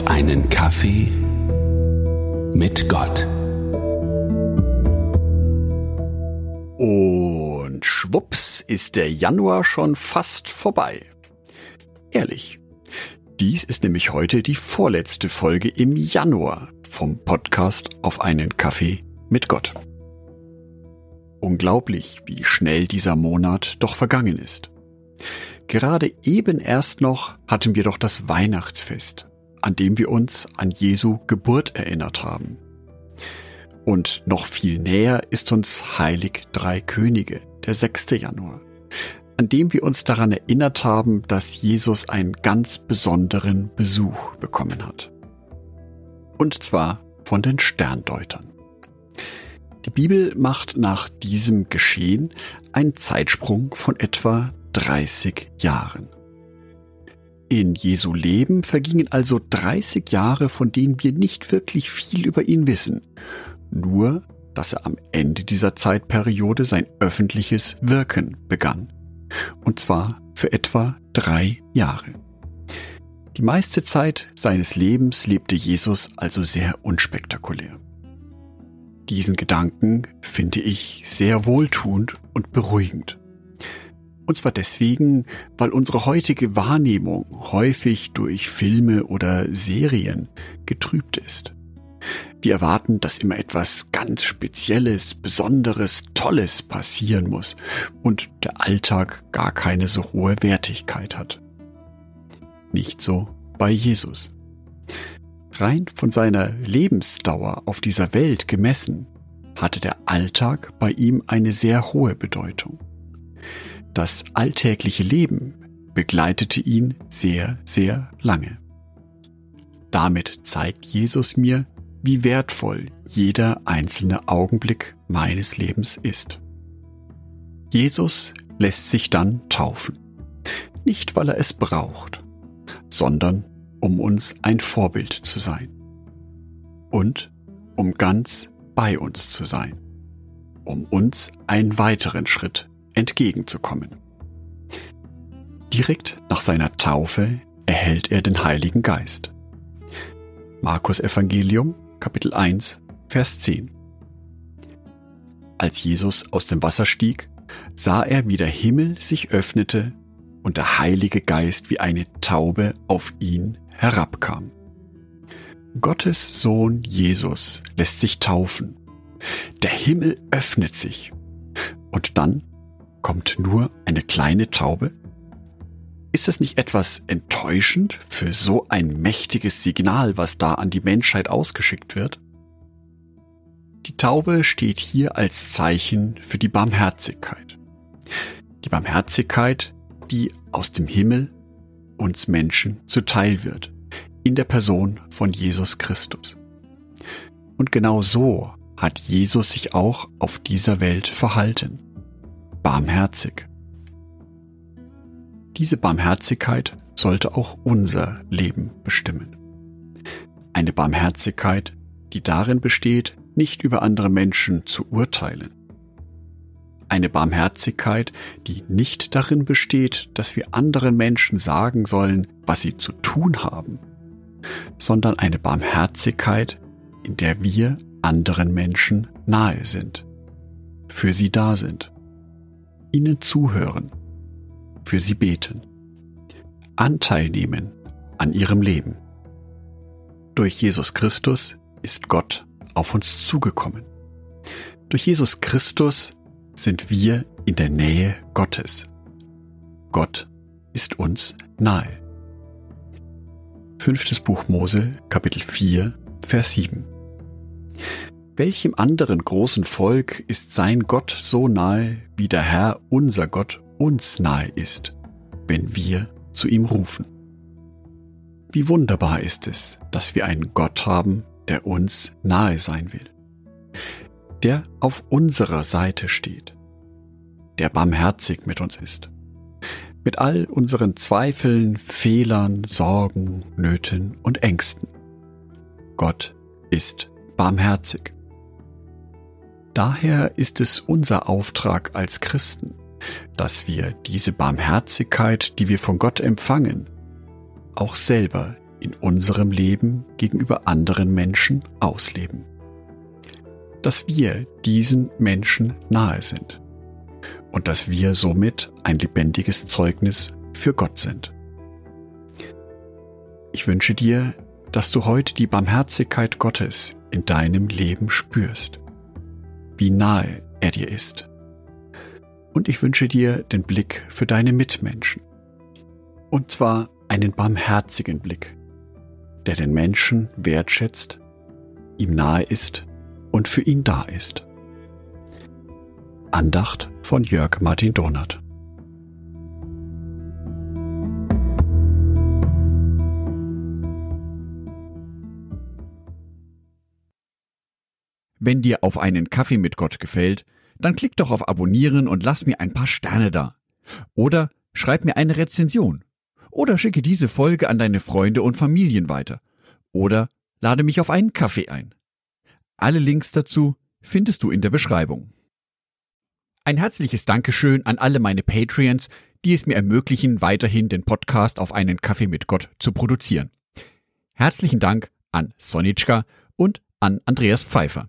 Auf einen Kaffee mit Gott. Und schwupps ist der Januar schon fast vorbei. Ehrlich. Dies ist nämlich heute die vorletzte Folge im Januar vom Podcast Auf einen Kaffee mit Gott. Unglaublich, wie schnell dieser Monat doch vergangen ist. Gerade eben erst noch hatten wir doch das Weihnachtsfest, an dem wir uns an Jesu Geburt erinnert haben. Und noch viel näher ist uns Heilig Drei Könige, der 6. Januar, an dem wir uns daran erinnert haben, dass Jesus einen ganz besonderen Besuch bekommen hat. Und zwar von den Sterndeutern. Die Bibel macht nach diesem Geschehen einen Zeitsprung von etwa 30 Jahren. In Jesu Leben vergingen also 30 Jahre, von denen wir nicht wirklich viel über ihn wissen. Nur, dass er am Ende dieser Zeitperiode sein öffentliches Wirken begann. Und zwar für etwa drei Jahre. Die meiste Zeit seines Lebens lebte Jesus also sehr unspektakulär. Diesen Gedanken finde ich sehr wohltuend und beruhigend. Und zwar deswegen, weil unsere heutige Wahrnehmung häufig durch Filme oder Serien getrübt ist. Wir erwarten, dass immer etwas ganz Spezielles, Besonderes, Tolles passieren muss und der Alltag gar keine so hohe Wertigkeit hat. Nicht so bei Jesus. Rein von seiner Lebensdauer auf dieser Welt gemessen, hatte der Alltag bei ihm eine sehr hohe Bedeutung. Das alltägliche Leben begleitete ihn sehr, sehr lange. Damit zeigt Jesus mir, wie wertvoll jeder einzelne Augenblick meines Lebens ist. Jesus lässt sich dann taufen. Nicht, weil er es braucht, sondern um uns ein Vorbild zu sein. Und um ganz bei uns zu sein. Um uns einen weiteren Schritt entgegenzukommen. Direkt nach seiner Taufe erhält er den Heiligen Geist. Markus Evangelium, Kapitel 1, Vers 10. Als Jesus aus dem Wasser stieg, sah er, wie der Himmel sich öffnete und der Heilige Geist wie eine Taube auf ihn herabkam. Gottes Sohn Jesus lässt sich taufen. Der Himmel öffnet sich. Und dann kommt nur eine kleine Taube? Ist es nicht etwas enttäuschend für so ein mächtiges Signal, was da an die Menschheit ausgeschickt wird? Die Taube steht hier als Zeichen für die Barmherzigkeit. Die Barmherzigkeit, die aus dem Himmel uns Menschen zuteil wird, in der Person von Jesus Christus. Und genau so hat Jesus sich auch auf dieser Welt verhalten barmherzig. Diese Barmherzigkeit sollte auch unser Leben bestimmen. Eine Barmherzigkeit, die darin besteht, nicht über andere Menschen zu urteilen. Eine Barmherzigkeit, die nicht darin besteht, dass wir anderen Menschen sagen sollen, was sie zu tun haben, sondern eine Barmherzigkeit, in der wir anderen Menschen nahe sind, für sie da sind ihnen zuhören, für sie beten, Anteil nehmen an ihrem Leben. Durch Jesus Christus ist Gott auf uns zugekommen. Durch Jesus Christus sind wir in der Nähe Gottes. Gott ist uns nahe. Fünftes Buch Mose, Kapitel 4, Vers 7. Welchem anderen großen Volk ist sein Gott so nahe, wie der Herr unser Gott uns nahe ist, wenn wir zu ihm rufen? Wie wunderbar ist es, dass wir einen Gott haben, der uns nahe sein will, der auf unserer Seite steht, der barmherzig mit uns ist, mit all unseren Zweifeln, Fehlern, Sorgen, Nöten und Ängsten. Gott ist barmherzig. Daher ist es unser Auftrag als Christen, dass wir diese Barmherzigkeit, die wir von Gott empfangen, auch selber in unserem Leben gegenüber anderen Menschen ausleben. Dass wir diesen Menschen nahe sind und dass wir somit ein lebendiges Zeugnis für Gott sind. Ich wünsche dir, dass du heute die Barmherzigkeit Gottes in deinem Leben spürst, wie nahe er dir ist. Und ich wünsche dir den Blick für deine Mitmenschen. Und zwar einen barmherzigen Blick, der den Menschen wertschätzt, ihm nahe ist und für ihn da ist. Andacht von Jörg Martin Donat. Wenn dir auf einen Kaffee mit Gott gefällt, dann klick doch auf Abonnieren und lass mir ein paar Sterne da. Oder schreib mir eine Rezension. Oder schicke diese Folge an deine Freunde und Familien weiter. Oder lade mich auf einen Kaffee ein. Alle Links dazu findest du in der Beschreibung. Ein herzliches Dankeschön an alle meine Patreons, die es mir ermöglichen, weiterhin den Podcast auf einen Kaffee mit Gott zu produzieren. Herzlichen Dank an Sonitschka und an Andreas Pfeiffer.